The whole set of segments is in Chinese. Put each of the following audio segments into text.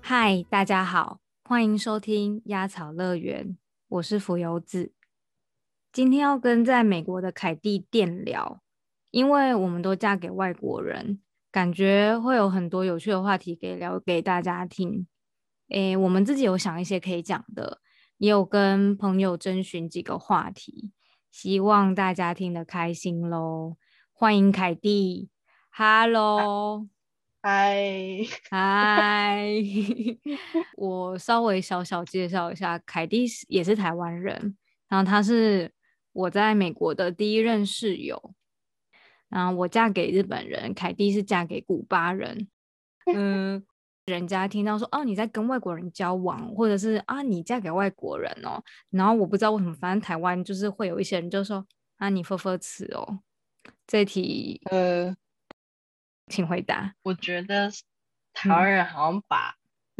嗨，大家好，欢迎收听鸭草乐园，我是浮游子。今天要跟在美国的凯蒂电聊，因为我们都嫁给外国人，感觉会有很多有趣的话题给聊给大家听。诶，我们自己有想一些可以讲的，也有跟朋友征询几个话题，希望大家听得开心喽。欢迎凯蒂，Hello，嗨嗨，我稍微小小介绍一下，凯蒂是也是台湾人，然后她是我在美国的第一任室友，然后我嫁给日本人，凯蒂是嫁给古巴人，嗯。人家听到说哦你在跟外国人交往，或者是啊你嫁给外国人哦，然后我不知道为什么，反正台湾就是会有一些人就说啊你呵呵词哦，这题呃，请回答。我觉得台湾人好像把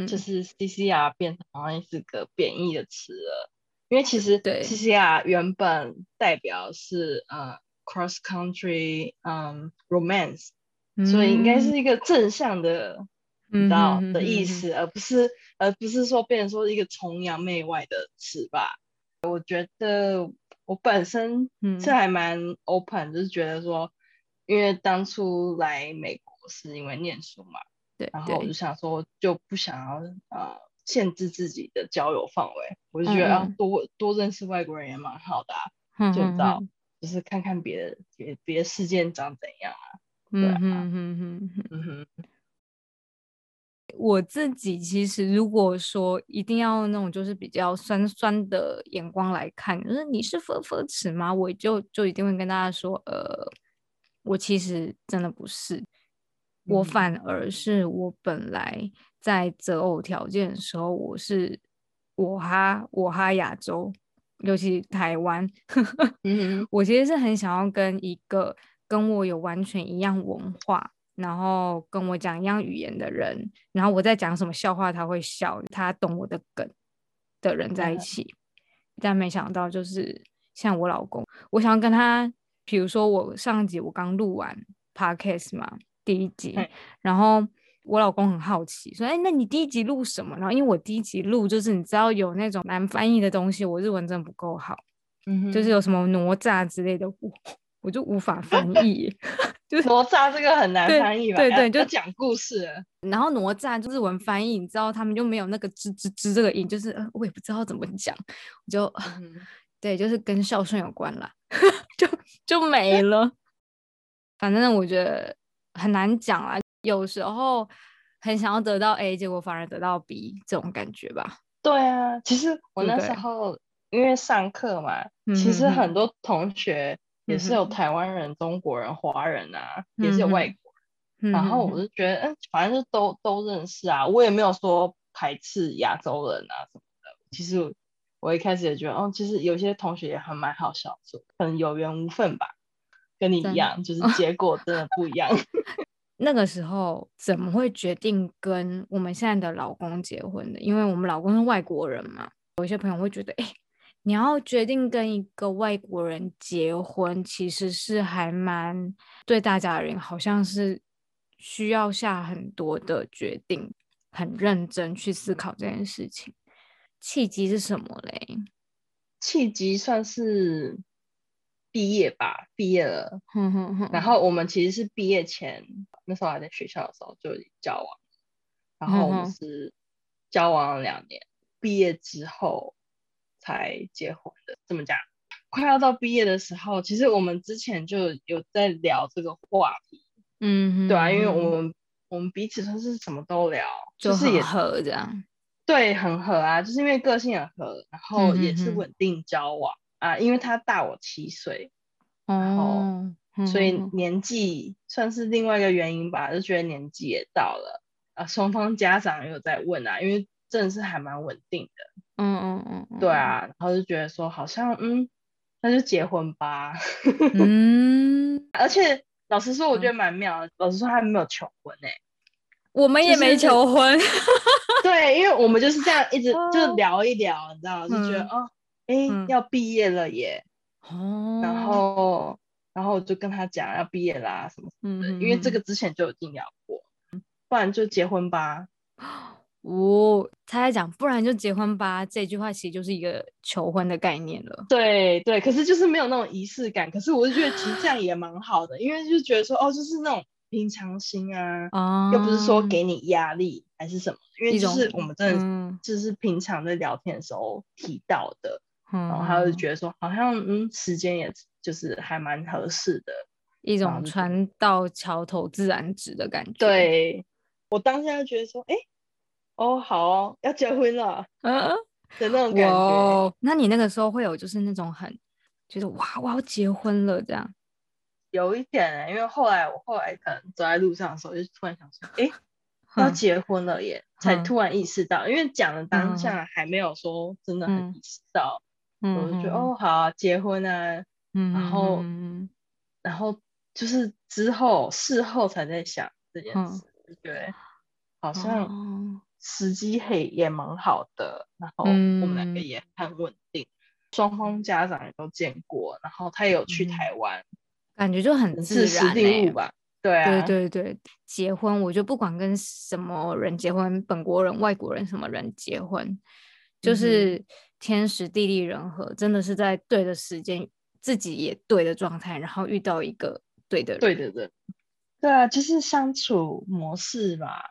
就是 CCR 变成好像是个贬义的词了，因为其实对。CCR 原本代表是呃 cross country 嗯 romance，所以应该是一个正向的。你知道的意思，而不是而不是说变成说一个崇洋媚外的词吧？我觉得我本身是还蛮 open，就是觉得说，因为当初来美国是因为念书嘛，对，然后我就想说就不想要呃限制自己的交友范围，我就觉得啊多多认识外国人也蛮好的，就知道就是看看别的别别的事件长怎样啊，对啊，嗯哼。嗯哼。我自己其实，如果说一定要那种就是比较酸酸的眼光来看，就是你是佛佛齿吗？我就就一定会跟大家说，呃，我其实真的不是，我反而是我本来在择偶条件的时候，我是我哈我哈亚洲，尤其台湾，我其实是很想要跟一个跟我有完全一样文化。然后跟我讲一样语言的人，然后我在讲什么笑话他会笑，他懂我的梗的人在一起，但没想到就是像我老公，我想要跟他，比如说我上集我刚录完 podcast 嘛，第一集，然后我老公很好奇说，哎，那你第一集录什么？然后因为我第一集录就是你知道有那种难翻译的东西，我日文真的不够好，嗯，就是有什么哪吒之类的，我我就无法翻译。就是哪吒这个很难翻译吧？对对，就讲故事。然后哪吒就是文翻译，你知道他们就没有那个吱吱吱这个音，就是我也不知道怎么讲，我就 对，就是跟孝顺有关了，就就没了。反正我觉得很难讲啊，有时候很想要得到 A，结果反而得到 B 这种感觉吧。对啊，其实我那时候因为上课嘛，其实很多同学。也是有台湾人、中国人、华人啊，也是有外国人。然后我就觉得，嗯，反正就都都认识啊，我也没有说排斥亚洲人啊什么的。其实我一开始也觉得，哦，其实有些同学也还蛮好笑，可能有缘无分吧，跟你一样，就是结果真的不一样。那个时候怎么会决定跟我们现在的老公结婚的？因为我们老公是外国人嘛，有一些朋友会觉得，哎。你要决定跟一个外国人结婚，其实是还蛮对大家而言，好像是需要下很多的决定，很认真去思考这件事情。契机是什么嘞？契机算是毕业吧，毕业了。然后我们其实是毕业前，那时候还在学校的时候就交往，然后我们是交往了两年，毕业之后。才结婚的，怎么讲？快要到毕业的时候，其实我们之前就有在聊这个话题，嗯，对啊，因为我们我们彼此算是什么都聊，就是也合这样，对，很合啊，就是因为个性很合，然后也是稳定交往啊，因为他大我七岁，然后所以年纪算是另外一个原因吧，就觉得年纪也到了啊，双方家长也有在问啊，因为真的是还蛮稳定的。嗯嗯嗯，对啊，然后就觉得说好像嗯，那就结婚吧。嗯，而且老实说，我觉得蛮妙。老实说，他没有求婚哎，我们也没求婚。对，因为我们就是这样一直就聊一聊，你知道，就觉得哦，哎，要毕业了耶。哦。然后，然后我就跟他讲要毕业啦什么什么的，因为这个之前就已经聊过，不然就结婚吧。哦，他在讲，不然就结婚吧。这句话其实就是一个求婚的概念了。对对，可是就是没有那种仪式感。可是我就觉得其实这样也蛮好的，因为就觉得说哦，就是那种平常心啊，又不是说给你压力还是什么。因为就是我们真的就是平常在聊天的时候提到的，然后他就觉得说好像嗯时间也就是还蛮合适的，一种船到桥头自然直的感觉。对我当下就觉得说，哎。哦，好哦，要结婚了，嗯，的那种感觉。那你那个时候会有就是那种很觉得哇，我要结婚了这样？有一点，因为后来我后来可能走在路上的时候，就突然想说，哎，要结婚了耶，才突然意识到，因为讲的当下还没有说真的很意识到，我就觉得哦，好，啊结婚啊，然后，然后就是之后事后才在想这件事，就觉得好像。时机也也蛮好的，然后我们两个也很稳定，双方家长也都见过，然后他也有去台湾，感觉就很自然哎，吧？对啊，对对对，结婚我就不管跟什么人结婚，本国人、外国人什么人结婚，就是天时地利人和，真的是在对的时间，自己也对的状态，然后遇到一个对的人，对的人，对啊，就是相处模式吧。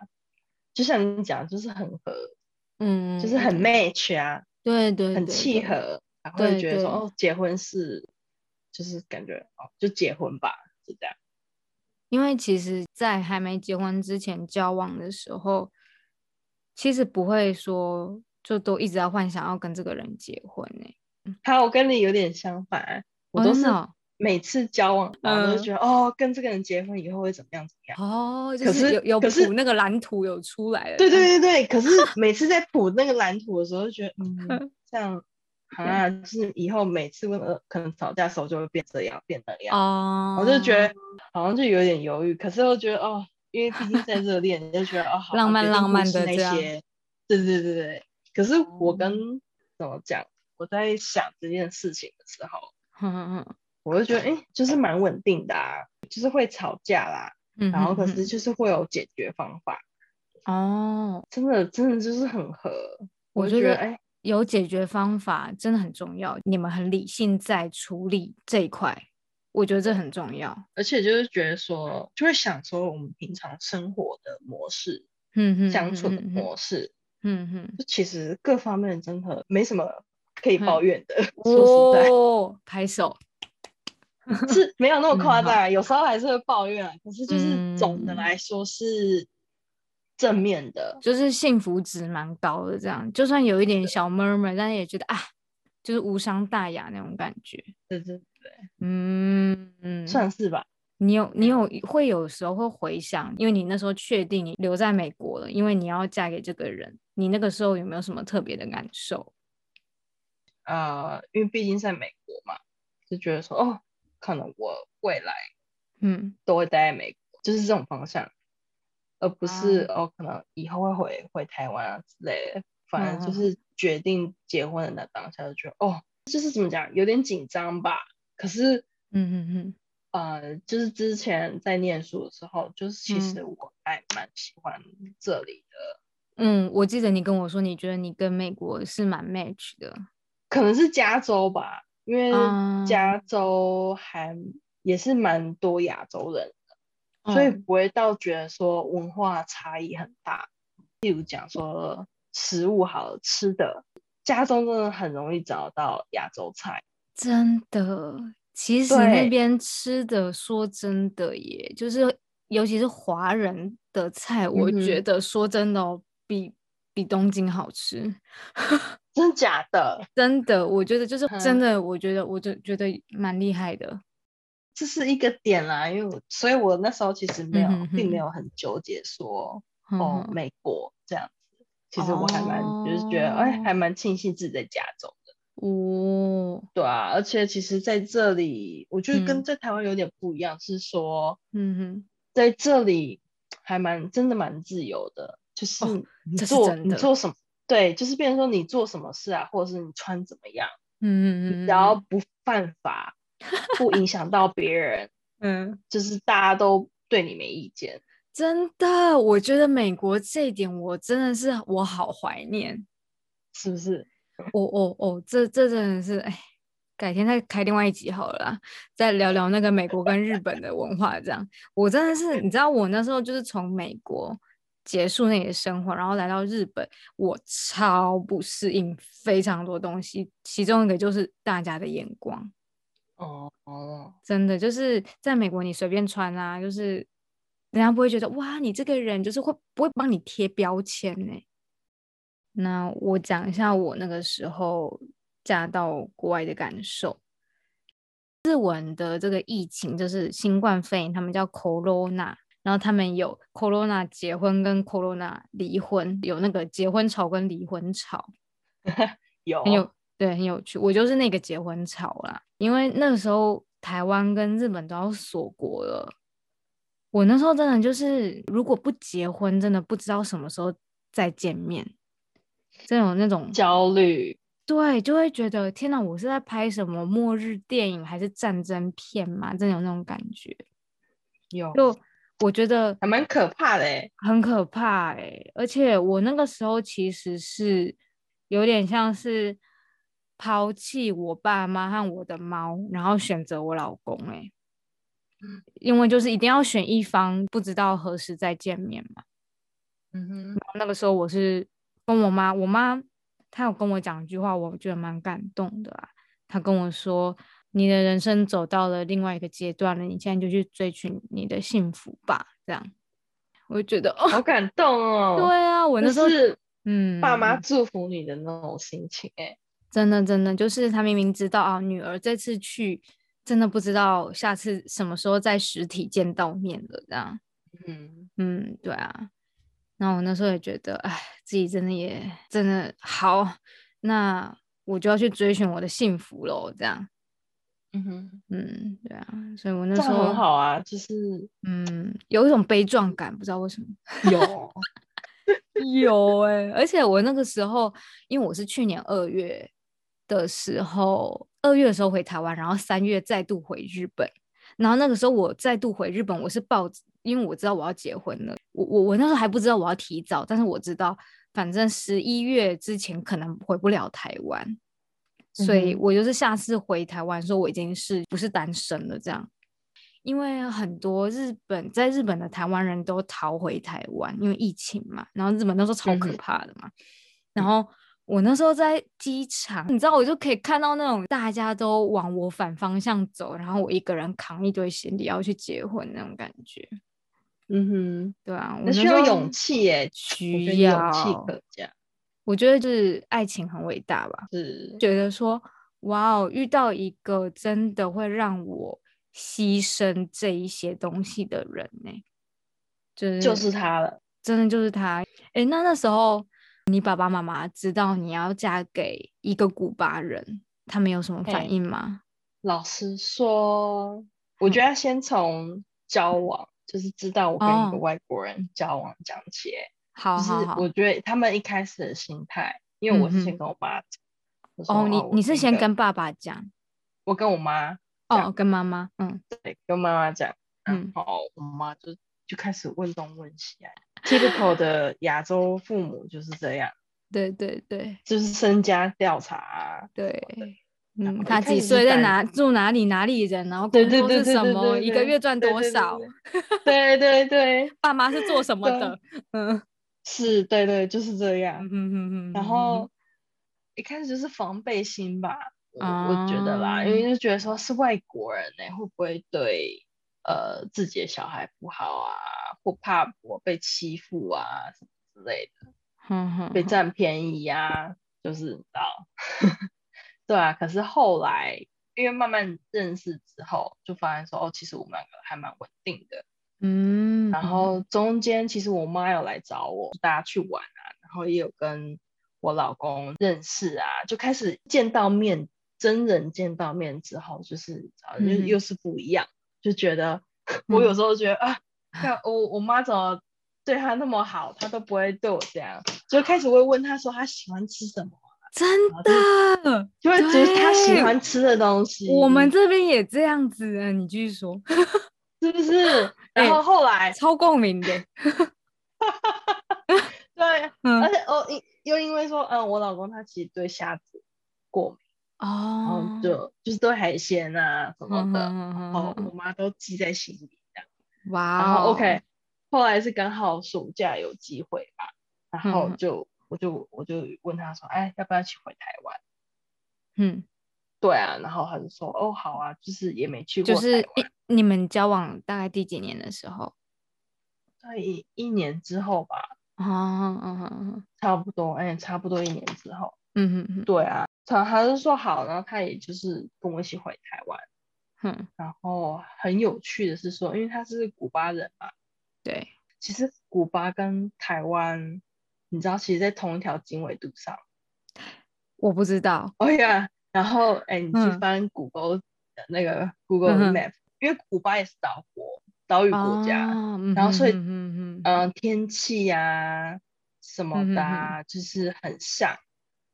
就像你讲，就是很合，嗯，就是很 match 啊，对对，很契合，然后觉得说哦，结婚是，就是感觉哦，就结婚吧，就这样。因为其实，在还没结婚之前交往的时候，其实不会说就都一直在幻想要跟这个人结婚呢。好，我跟你有点相反，我都是。每次交往，然后都觉得哦，跟这个人结婚以后会怎么样怎么样哦。可是有有谱那个蓝图有出来了。对对对对，可是每次在谱那个蓝图的时候，就觉得嗯，这样啊，就是以后每次问呃，可能吵架的时候就会变这样变那样。哦。我就觉得好像就有点犹豫，可是又觉得哦，因为毕竟在热恋，就觉得哦，浪漫浪漫的那些。对对对对。可是我跟怎么讲？我在想这件事情的时候，哼哼哼。我就觉得，哎，就是蛮稳定的啊，就是会吵架啦，嗯然后可是就是会有解决方法。哦，真的，真的就是很合。我觉得，哎，有解决方法真的很重要。你们很理性在处理这一块，我觉得这很重要。而且就是觉得说，就会想说我们平常生活的模式，嗯哼，相处的模式，嗯哼，就其实各方面真的没什么可以抱怨的。说实在，哦拍手。是没有那么夸张，有时候还是会抱怨，可是就是总的来说是正面的，就是幸福值蛮高的。这样就算有一点小 murmur，但是也觉得啊，就是无伤大雅那种感觉。对对对，嗯嗯，算是吧。你有你有会有时候会回想，因为你那时候确定你留在美国了，因为你要嫁给这个人，你那个时候有没有什么特别的感受？呃，因为毕竟在美国嘛，就觉得说哦。可能我未来，嗯，都会待在美国，就是这种方向，而不是哦，可能以后会回回台湾啊之类的。反正就是决定结婚的那当下，就觉得哦，就是怎么讲，有点紧张吧。可是，嗯嗯嗯，呃，就是之前在念书的时候，就是其实我还蛮喜欢这里的。嗯，我记得你跟我说，你觉得你跟美国是蛮 match 的，可能是加州吧。因为加州还也是蛮多亚洲人的，所以不会到觉得说文化差异很大。例如讲说食物好吃的，加州真的很容易找到亚洲菜。真的，其实那边吃的，说真的，也就是尤其是华人的菜，我觉得说真的哦，比比东京好吃。真假的？真的，我觉得就是真的，我觉得我就觉得蛮厉害的，这是一个点啦。因为我所以，我那时候其实没有，并没有很纠结说哦，美国这样子。其实我还蛮就是觉得，哎，还蛮庆幸自己在加州的。哦，对啊，而且其实在这里，我觉得跟在台湾有点不一样，是说，嗯哼，在这里还蛮真的蛮自由的，就是你做你做什么。对，就是变成说你做什么事啊，或者是你穿怎么样，嗯嗯只要不犯法，不影响到别人，嗯，就是大家都对你没意见。真的，我觉得美国这一点，我真的是我好怀念，是不是？哦哦哦，这这真的是，哎，改天再开另外一集好了，再聊聊那个美国跟日本的文化。这样，我真的是，你知道，我那时候就是从美国结束那里的生活，然后来到日本，我超不适应非常多东西，其中一个就是大家的眼光。哦哦，真的就是在美国，你随便穿啊，就是人家不会觉得哇，你这个人就是会不会帮你贴标签呢？那我讲一下我那个时候嫁到国外的感受。日文的这个疫情就是新冠肺炎，他们叫 corona，然后他们有 corona 结婚跟 corona 离婚，有那个结婚潮跟离婚潮，有很有对很有趣。我就是那个结婚潮啦，因为那个时候台湾跟日本都要锁国了，我那时候真的就是如果不结婚，真的不知道什么时候再见面。这种那种焦虑，对，就会觉得天哪，我是在拍什么末日电影还是战争片嘛？真的有那种感觉。有，就我觉得还蛮可怕的哎，很可怕哎。而且我那个时候其实是有点像是抛弃我爸妈和我的猫，然后选择我老公哎，因为就是一定要选一方，不知道何时再见面嘛。嗯哼，那个时候我是。跟我妈，我妈她有跟我讲一句话，我觉得蛮感动的啊。她跟我说：“你的人生走到了另外一个阶段了，你现在就去追寻你的幸福吧。”这样，我就觉得哦好感动 哦。对啊，我那时候是嗯，爸妈祝福你的那种心情哎，真的真的就是他明明知道啊，女儿这次去真的不知道下次什么时候在实体见到面了，这样。嗯嗯，对啊。那我那时候也觉得，哎，自己真的也真的好，那我就要去追寻我的幸福喽，这样。嗯哼，嗯，对啊，所以我那时候很好啊，就是嗯，有一种悲壮感，不知道为什么。有，有哎，而且我那个时候，因为我是去年二月的时候，二月的时候回台湾，然后三月再度回日本，然后那个时候我再度回日本，我是抱着。因为我知道我要结婚了，我我我那时候还不知道我要提早，但是我知道反正十一月之前可能回不了台湾，所以我就是下次回台湾说我已经是不是单身了这样。因为很多日本在日本的台湾人都逃回台湾，因为疫情嘛，然后日本那时候超可怕的嘛。然后我那时候在机场，你知道我就可以看到那种大家都往我反方向走，然后我一个人扛一堆行李要去结婚那种感觉。嗯哼，对啊，那需要勇气耶，需要勇气可嘉。我觉得就是爱情很伟大吧，是觉得说哇哦，遇到一个真的会让我牺牲这一些东西的人呢，就是就是他了，真的就是他。哎，那那时候你爸爸妈妈知道你要嫁给一个古巴人，他们有什么反应吗？老实说，我觉得先从交往。就是知道我跟一个外国人交往讲起，好，就是我觉得他们一开始的心态，因为我是先跟我妈讲，哦，你你是先跟爸爸讲，我跟我妈，哦，跟妈妈，嗯，对，跟妈妈讲，嗯，好，我妈就就开始问东问西啊，typical 的亚洲父母就是这样，对对对，就是身家调查，对。嗯，他几岁，在哪住哪里，哪里人，然后工作是什么，一个月赚多少？对对对，爸妈是做什么的？嗯，是，对对，就是这样。嗯嗯嗯。然后一开始就是防备心吧，我我觉得啦，因为就觉得说是外国人呢，会不会对呃自己的小孩不好啊，或怕我被欺负啊什么之类的，被占便宜啊，就是知道。对啊，可是后来因为慢慢认识之后，就发现说哦，其实我们两个还蛮稳定的，嗯。然后中间其实我妈有来找我，大家去玩啊，然后也有跟我老公认识啊，就开始见到面，真人见到面之后，就是啊，就又是不一样，就觉得 我有时候觉得啊，看我我妈怎么对他那么好，他都不会对我这样，就开始会问他说他喜欢吃什么。真的就会煮他喜欢吃的东西。我们这边也这样子啊，你继续说，是不是？然后后来超共鸣的，对，而且哦，因又因为说，嗯，我老公他其实对虾子过敏哦，然后就就是对海鲜啊什么的，然后我妈都记在心里这样。哇，然后 OK，后来是刚好暑假有机会吧，然后就我就我就问他说，哎，要不要一起回台湾？嗯，对啊，然后他就说，哦，好啊，就是也没去过就是你们交往大概第几年的时候？在一一年之后吧。啊，嗯嗯差不多，哎，差不多一年之后，嗯哼哼，对啊，他还是说好，然后他也就是跟我一起回台湾，嗯，然后很有趣的是说，因为他是古巴人嘛，对，其实古巴跟台湾，你知道，其实在同一条经纬度上，我不知道，哦呀，然后哎，你去翻 Google 那个 Google Map，因为古巴也是岛国。岛屿国家，然后所以，嗯嗯，天气呀什么的，就是很像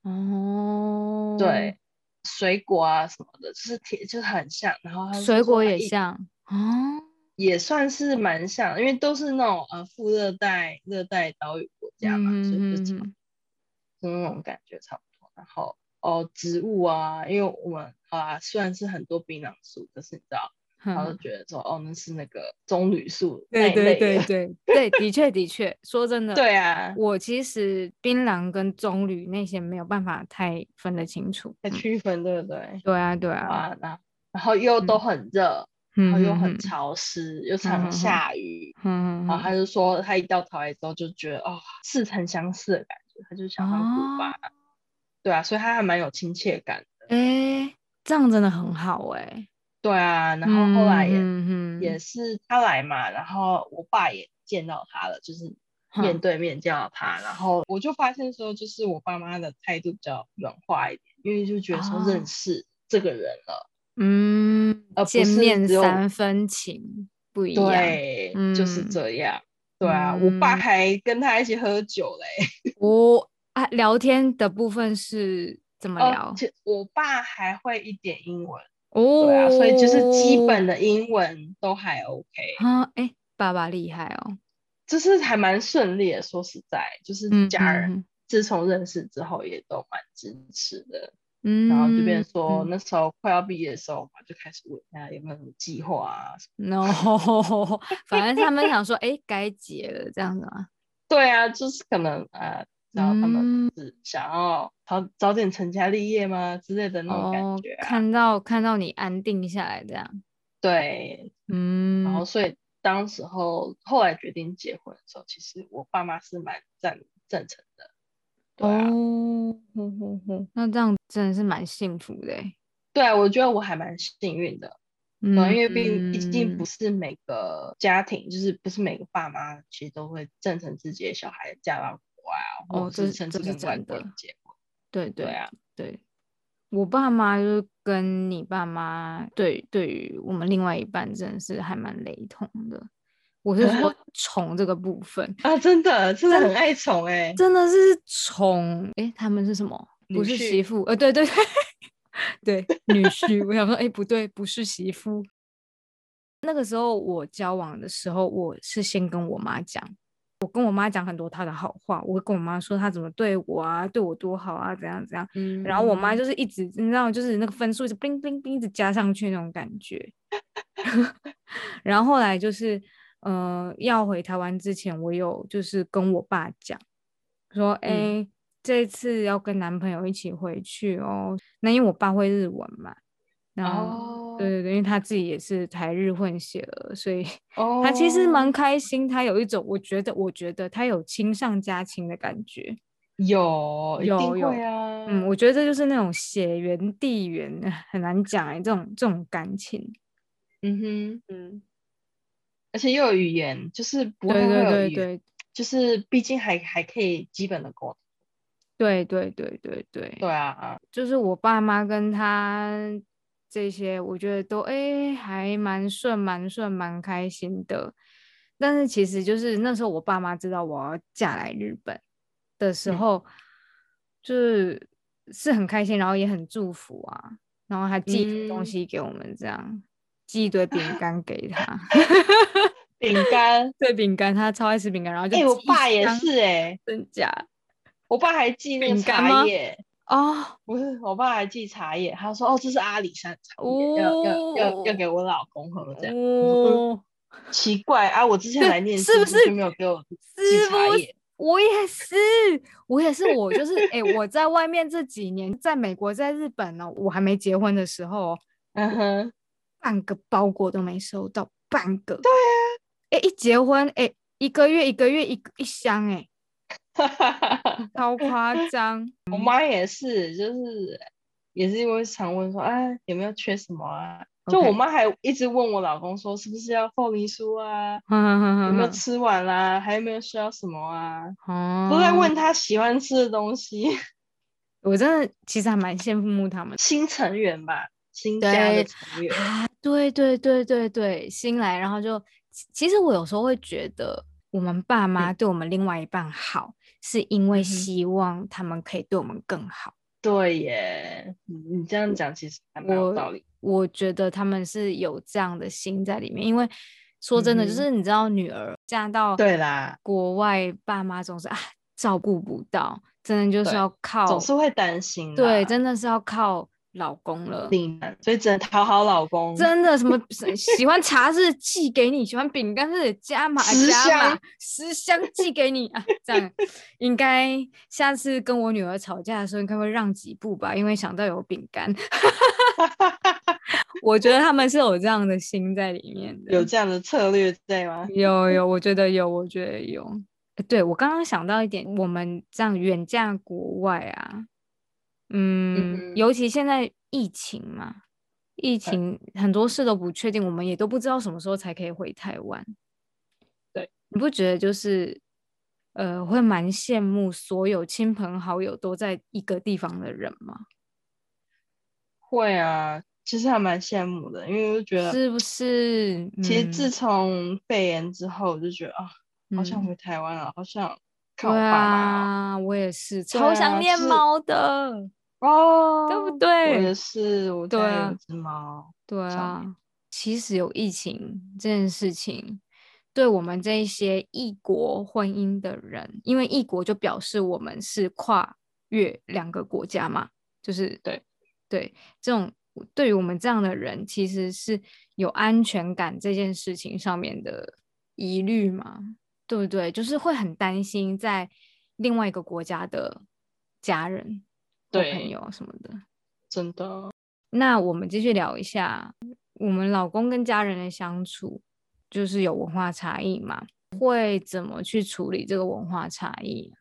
哦。对，水果啊什么的，就是铁，就是很像。然后水果也像哦，也算是蛮像，因为都是那种呃副热带、热带岛屿国家嘛，所以就就那种感觉差不多。然后哦，植物啊，因为我们啊虽然是很多槟榔树，可是你知道。然后觉得说，哦，那是那个棕榈树对对对对对，的确的确，说真的，对啊，我其实槟榔跟棕榈那些没有办法太分得清楚，太区分，对不对？对啊对啊，啊那然后又都很热，然后又很潮湿，又常下雨，嗯，然后他就说他一到台湾之后就觉得哦似曾相识的感觉，他就想到古巴，对啊，所以他还蛮有亲切感的，哎，这样真的很好哎。对啊，然后后来也也是他来嘛，然后我爸也见到他了，就是面对面见到他，然后我就发现说，就是我爸妈的态度比较软化一点，因为就觉得说认识这个人了，嗯，而见面三分情不一样，对，就是这样，对啊，我爸还跟他一起喝酒嘞，我啊聊天的部分是怎么聊？我爸还会一点英文。哦，对啊，所以就是基本的英文都还 OK 啊，哎，爸爸厉害哦，就是还蛮顺利的。说实在，就是家人自从认识之后也都蛮支持的。嗯，然后这边说那时候快要毕业的时候嘛，就开始问他有没有什么计划啊？No，反正他们想说，哎，该结了这样子啊。对啊，就是可能呃。然后他们是想要早早点成家立业吗之类的那种感觉？看到看到你安定下来这样，对，嗯。然后所以当时候后来决定结婚的时候，其实我爸妈是蛮赞赞成的。对哦，那这样真的是蛮幸福的。对啊，我觉得我还蛮幸运的。嗯，因为毕毕竟不是每个家庭，就是不是每个爸妈其实都会赞成自己的小孩嫁到。哦，这是这是真的。对对啊，对，我爸妈就是跟你爸妈对对于我们另外一半真的是还蛮雷同的。我是说 宠这个部分啊，真的真的很爱宠哎，真的是宠哎，他们是什么？不是媳妇？呃，对对对 对，女婿。我想说，哎，不对，不是媳妇。那个时候我交往的时候，我是先跟我妈讲。我跟我妈讲很多她的好话，我会跟我妈说她怎么对我啊，对我多好啊，怎样怎样。嗯，然后我妈就是一直，你知道，就是那个分数是冰冰冰一直加上去那种感觉。然后后来就是，呃，要回台湾之前，我有就是跟我爸讲，说，哎，这次要跟男朋友一起回去哦。那因为我爸会日文嘛。然后，对对对，因为他自己也是台日混血儿，所以 他其实蛮开心。他有一种，我觉得，我觉得他有亲上加亲的感觉。有，有有啊。嗯，我觉得这就是那种血缘地缘，很难讲哎，这种这种感情。嗯哼，嗯。而且又有语言，就是不会对对，就是毕竟还还可以基本的沟通。对对对对对。对啊，就是我爸妈跟他。这些我觉得都哎还蛮顺蛮顺蛮开心的，但是其实就是那时候我爸妈知道我要嫁来日本的时候，就是是很开心，然后也很祝福啊，然后还寄东西给我们，这样寄一堆饼干给他。饼干对饼干，他超爱吃饼干，然后就哎，我爸也是哎，真假？我爸还寄那个茶叶哦，不是，我爸还寄茶叶，他说哦，这是阿里山茶叶，要要要要给我老公喝这样。哦，奇怪啊，我之前来念是不是就没有给我寄茶叶？我也是，我也是，我就是 哎，我在外面这几年，在美国，在日本呢，我还没结婚的时候，嗯哼，半个包裹都没收到，半个。对啊。哎，一结婚，哎，一个月一个月一一箱，哎，超夸张。我妈也是，就是也是因为常问说，哎，有没有缺什么啊？就我妈还一直问我老公说，是不是要凤梨酥啊？有没有吃完啦？还有没有需要什么啊？都在问他喜欢吃的东西。我真的其实还蛮羡慕他们新成员吧，新家的成员啊，对对对对对，新来，然后就。其实我有时候会觉得，我们爸妈对我们另外一半好，是因为希望他们可以对我们更好。对耶，你你这样讲其实还蛮有道理。我觉得他们是有这样的心在里面，因为说真的，就是你知道，女儿嫁到对啦国外，爸妈总是啊照顾不到，真的就是要靠，总是会担心。对，真的是要靠。老公了，所以只能讨好老公。真的，什么 喜欢茶是寄给你，喜欢饼干是加码加码，十箱寄给你啊！这样应该下次跟我女儿吵架的时候，应该会让几步吧，因为想到有饼干。我觉得他们是有这样的心在里面的，有这样的策略在吗？有有，我觉得有，我觉得有。对我刚刚想到一点，我们这样远嫁国外啊。嗯，尤其现在疫情嘛，疫情很多事都不确定，我们也都不知道什么时候才可以回台湾。对，你不觉得就是呃，会蛮羡慕所有亲朋好友都在一个地方的人吗？会啊，其实还蛮羡慕的，因为我觉得是不是？其实自从肺炎之后，我就觉得啊，好想回台湾啊，好想。对啊，我也是超想念猫的哦，对不对？我也是，我家有只猫。对啊，其实有疫情这件事情，对我们这一些异国婚姻的人，因为异国就表示我们是跨越两个国家嘛，就是对对，这种对于我们这样的人，其实是有安全感这件事情上面的疑虑嘛。对不对？就是会很担心在另外一个国家的家人、对朋友什么的。真的。那我们继续聊一下，我们老公跟家人的相处，就是有文化差异嘛？会怎么去处理这个文化差异？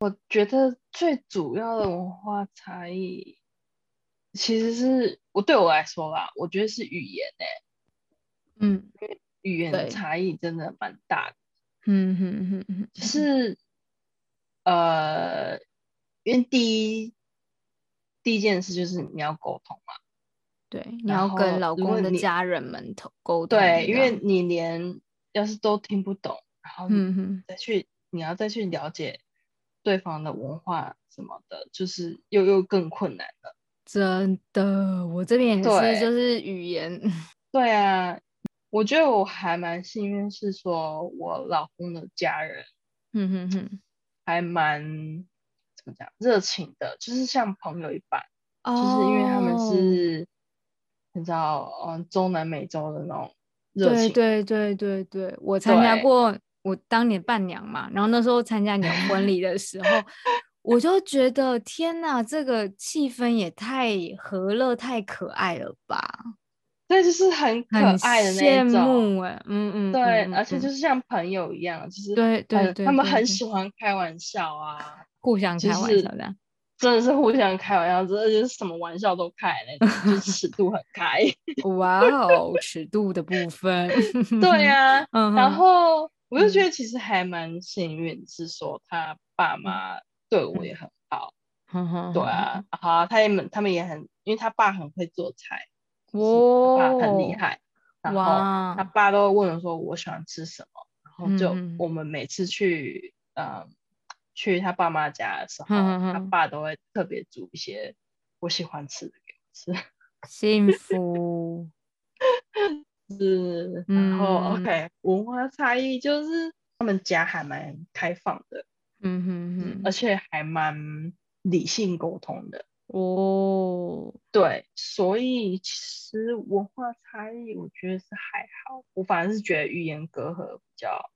我觉得最主要的文化差异，其实是我对我来说啦，我觉得是语言诶。嗯，因为语言的差异真的蛮大的。嗯哼哼哼，是呃，因为第一第一件事就是你要沟通嘛，对，你要跟老公的家人们沟通，对，因为你连要是都听不懂，然后再去你要再去了解对方的文化什么的，就是又又更困难了。真的，我这边也是，就是语言，对啊。我觉得我还蛮幸运，是说我老公的家人，嗯哼哼，还蛮怎么讲热情的，就是像朋友一般，就是因为他们是你知道，嗯，中南美洲的那种热情。对对对对对，我参加过，我当年伴娘嘛，然后那时候参加你的婚礼的时候，我就觉得天哪，这个气氛也太和乐、太可爱了吧。对，就是很可爱的那种，哎，嗯嗯，对，而且就是像朋友一样，就是对对对，他们很喜欢开玩笑啊，互相开玩笑的，真的是互相开玩笑，真的就是什么玩笑都开那种，就是尺度很开。哇哦，尺度的部分，对呀，然后我就觉得其实还蛮幸运，是说他爸妈对我也很好，对啊，好，他也们他们也很，因为他爸很会做菜。哇，很厉害。然后他爸都会问我说：“我喜欢吃什么？”然后就我们每次去，嗯，去他爸妈家的时候，他爸都会特别煮一些我喜欢吃的给我吃。幸福 是，然后 OK，文化差异就是他们家还蛮开放的，嗯哼哼，而且还蛮理性沟通的。哦，对，所以其实文化差异我觉得是还好，我反而是觉得语言隔阂比较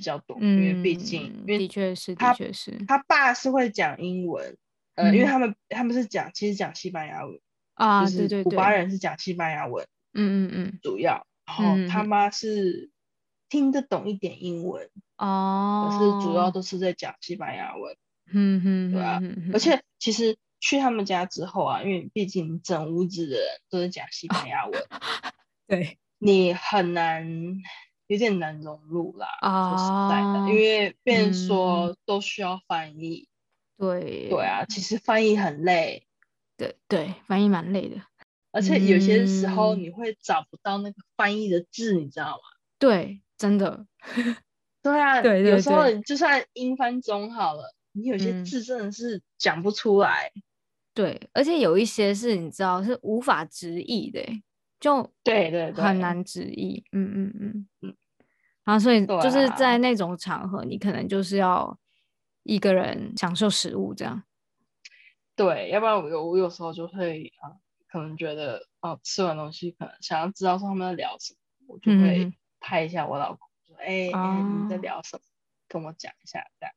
比较多，因为毕竟，因为的确是，的确是，他爸是会讲英文，呃，因为他们他们是讲其实讲西班牙文啊，对对对，古巴人是讲西班牙文，嗯嗯嗯，主要，然后他妈是听得懂一点英文哦，可是主要都是在讲西班牙文，嗯哼，对啊，而且其实。去他们家之后啊，因为毕竟整屋子的人都是讲西班牙文，对。你很难，有点难融入啦。说实在的，因为变说都需要翻译。对对啊，其实翻译很累。对对，翻译蛮累的，而且有些时候你会找不到那个翻译的字，你知道吗？对，真的。对啊，对有时候就算英翻中好了，你有些字真的是讲不出来。对，而且有一些是你知道是无法直译的，就对对很难直译。嗯嗯嗯嗯。然后所以就是在那种场合，你可能就是要一个人享受食物这样。对，要不然我有我有时候就会啊，可能觉得哦，吃完东西可能想要知道说他们在聊什么，我就会拍一下我老公说：“哎，你在聊什么？跟我讲一下。”这样。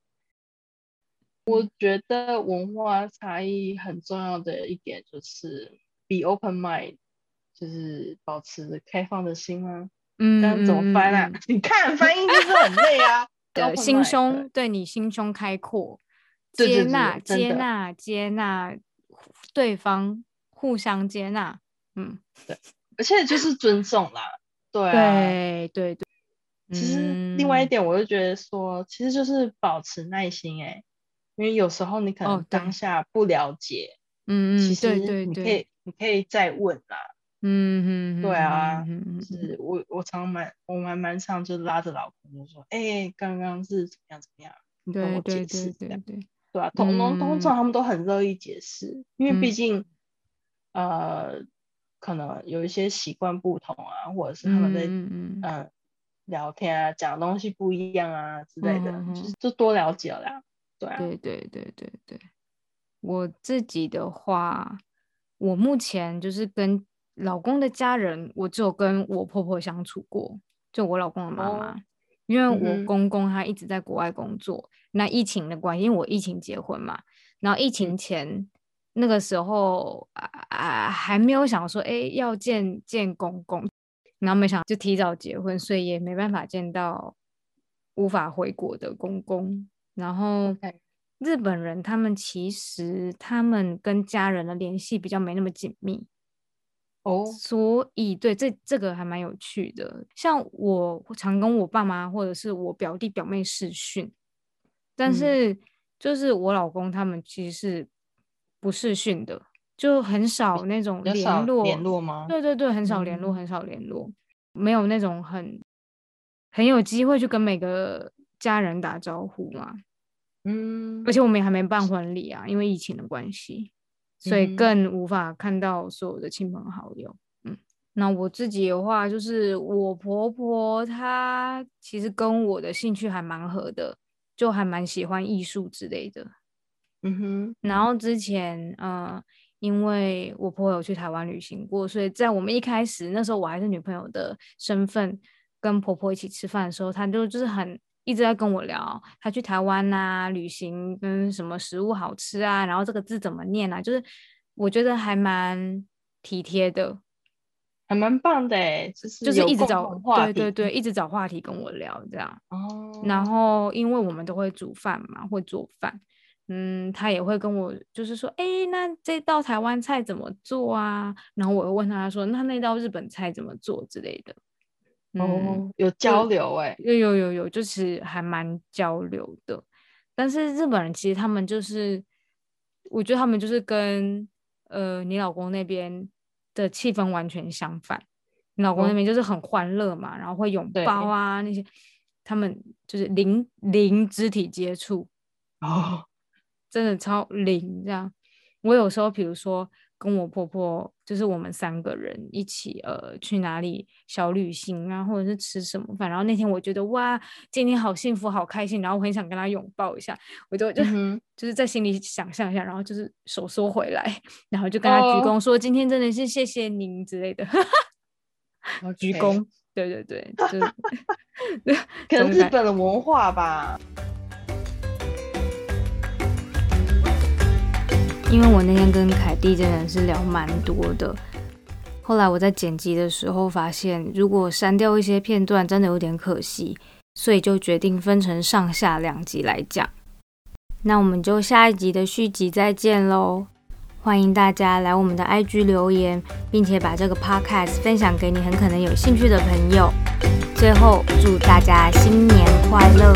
我觉得文化差异很重要的一点就是 be open mind，就是保持开放的心啊？嗯，那怎么翻啊？你看翻译就是很累啊。对，心胸对你心胸开阔，接纳接纳接纳对方，互相接纳。嗯，对，而且就是尊重啦。对对对对。其实另外一点，我就觉得说，其实就是保持耐心。哎。因为有时候你可能当下不了解，嗯嗯，其实你可以你可以再问啦，嗯嗯，对啊，是我我常蛮我蛮蛮常就拉着老公就说，哎，刚刚是怎么样怎么样，你跟我解释这样，对对。啊，通通通常他们都很乐意解释，因为毕竟呃可能有一些习惯不同啊，或者是他们在嗯聊天啊讲东西不一样啊之类的，就是就多了解了。对。对对对对，我自己的话，我目前就是跟老公的家人，我只有跟我婆婆相处过，就我老公的妈妈，因为我公公他一直在国外工作，那疫情的关系，因为我疫情结婚嘛，然后疫情前那个时候啊啊还没有想说，哎要见见公公，然后没想就提早结婚，所以也没办法见到无法回国的公公。然后日本人他们其实他们跟家人的联系比较没那么紧密哦，所以对这这个还蛮有趣的。像我常跟我爸妈或者是我表弟表妹视讯，但是就是我老公他们其实是不视讯的，就很少那种联络联络吗？对对对，很少联络，很少联络，没有那种很很有机会去跟每个。家人打招呼嘛，嗯，而且我们也还没办婚礼啊，因为疫情的关系，所以更无法看到所有的亲朋好友。嗯，那我自己的话，就是我婆婆她其实跟我的兴趣还蛮合的，就还蛮喜欢艺术之类的。嗯哼，然后之前，嗯，因为我婆婆有去台湾旅行过，所以在我们一开始那时候我还是女朋友的身份，跟婆婆一起吃饭的时候，她就就是很。一直在跟我聊他去台湾呐旅行，跟什么食物好吃啊，然后这个字怎么念啊？就是我觉得还蛮体贴的，还蛮棒的哎，就是就是一直找对对对，一直找话题跟我聊这样。哦。然后因为我们都会煮饭嘛，会做饭，嗯，他也会跟我就是说，哎，那这道台湾菜怎么做啊？然后我会问他说，那那道日本菜怎么做之类的。哦，有交流哎，有有有有，就是还蛮交流的。但是日本人其实他们就是，我觉得他们就是跟呃你老公那边的气氛完全相反。你老公那边就是很欢乐嘛，然后会拥抱啊那些，他们就是零零肢体接触，哦，真的超灵这样。我有时候，比如说跟我婆婆，就是我们三个人一起呃去哪里小旅行啊，或者是吃什么饭，然后那天我觉得哇，今天好幸福，好开心，然后我很想跟她拥抱一下，我就 就就是在心里想象一下，然后就是手缩回来，然后就跟她鞠躬说今天真的是谢谢您之类的，鞠躬，对对对，就 可能日本的文化吧。因为我那天跟凯蒂真的是聊蛮多的，后来我在剪辑的时候发现，如果删掉一些片段，真的有点可惜，所以就决定分成上下两集来讲。那我们就下一集的续集再见喽！欢迎大家来我们的 IG 留言，并且把这个 Podcast 分享给你很可能有兴趣的朋友。最后，祝大家新年快乐！